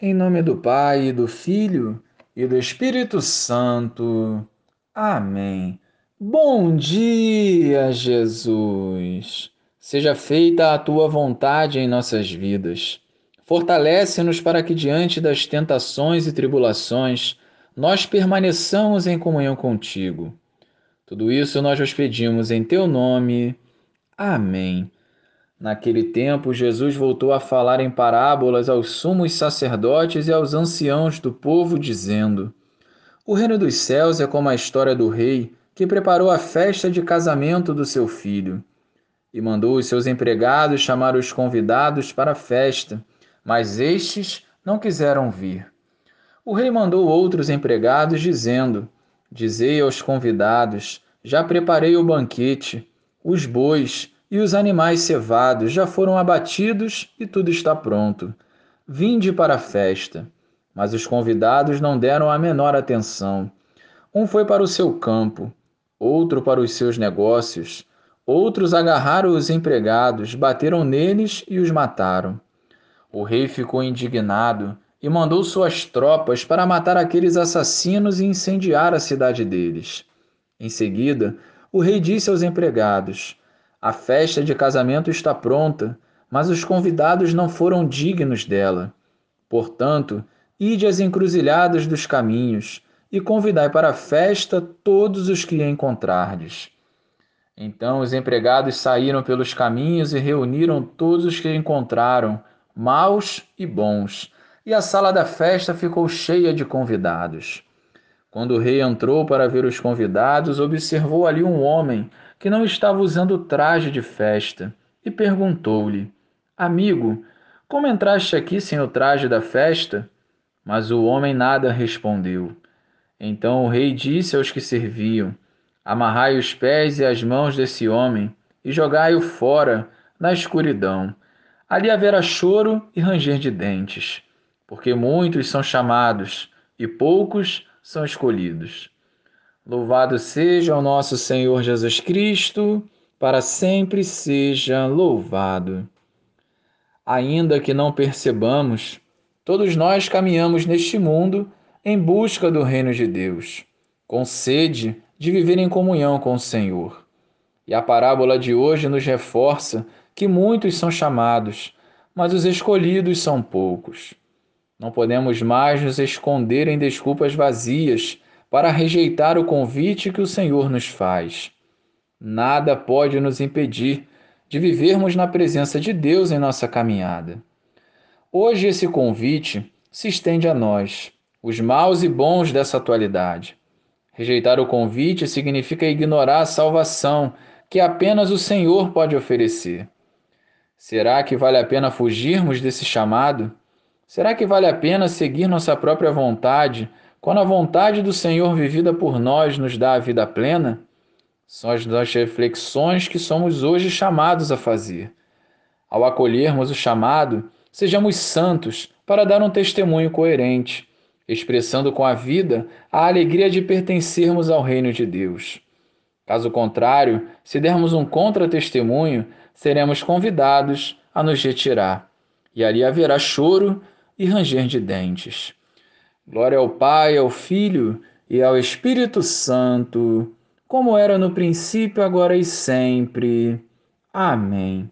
Em nome do Pai, do Filho e do Espírito Santo. Amém. Bom dia, Jesus. Seja feita a tua vontade em nossas vidas. Fortalece-nos para que, diante das tentações e tribulações, nós permaneçamos em comunhão contigo. Tudo isso nós vos pedimos em teu nome. Amém. Naquele tempo, Jesus voltou a falar em parábolas aos sumos sacerdotes e aos anciãos do povo, dizendo: O reino dos céus é como a história do rei que preparou a festa de casamento do seu filho. E mandou os seus empregados chamar os convidados para a festa, mas estes não quiseram vir. O rei mandou outros empregados, dizendo: Dizei aos convidados: Já preparei o banquete, os bois, e os animais cevados já foram abatidos e tudo está pronto. Vinde para a festa. Mas os convidados não deram a menor atenção. Um foi para o seu campo, outro para os seus negócios, outros agarraram os empregados, bateram neles e os mataram. O rei ficou indignado e mandou suas tropas para matar aqueles assassinos e incendiar a cidade deles. Em seguida, o rei disse aos empregados: a festa de casamento está pronta, mas os convidados não foram dignos dela. Portanto, ide às encruzilhadas dos caminhos e convidai para a festa todos os que encontrardes. Então os empregados saíram pelos caminhos e reuniram todos os que encontraram, maus e bons, e a sala da festa ficou cheia de convidados. Quando o rei entrou para ver os convidados, observou ali um homem que não estava usando traje de festa e perguntou-lhe: Amigo, como entraste aqui sem o traje da festa? Mas o homem nada respondeu. Então o rei disse aos que serviam: Amarrai os pés e as mãos desse homem e jogai-o fora na escuridão. Ali haverá choro e ranger de dentes, porque muitos são chamados e poucos são escolhidos. Louvado seja o nosso Senhor Jesus Cristo, para sempre seja louvado. Ainda que não percebamos, todos nós caminhamos neste mundo em busca do reino de Deus, com sede de viver em comunhão com o Senhor. E a parábola de hoje nos reforça que muitos são chamados, mas os escolhidos são poucos. Não podemos mais nos esconder em desculpas vazias para rejeitar o convite que o Senhor nos faz. Nada pode nos impedir de vivermos na presença de Deus em nossa caminhada. Hoje esse convite se estende a nós, os maus e bons dessa atualidade. Rejeitar o convite significa ignorar a salvação que apenas o Senhor pode oferecer. Será que vale a pena fugirmos desse chamado? Será que vale a pena seguir nossa própria vontade, quando a vontade do Senhor vivida por nós nos dá a vida plena? São as reflexões que somos hoje chamados a fazer. Ao acolhermos o chamado, sejamos santos para dar um testemunho coerente, expressando com a vida a alegria de pertencermos ao reino de Deus. Caso contrário, se dermos um contra-testemunho, seremos convidados a nos retirar, e ali haverá choro e ranger de dentes. Glória ao Pai, ao Filho e ao Espírito Santo, como era no princípio, agora e sempre. Amém.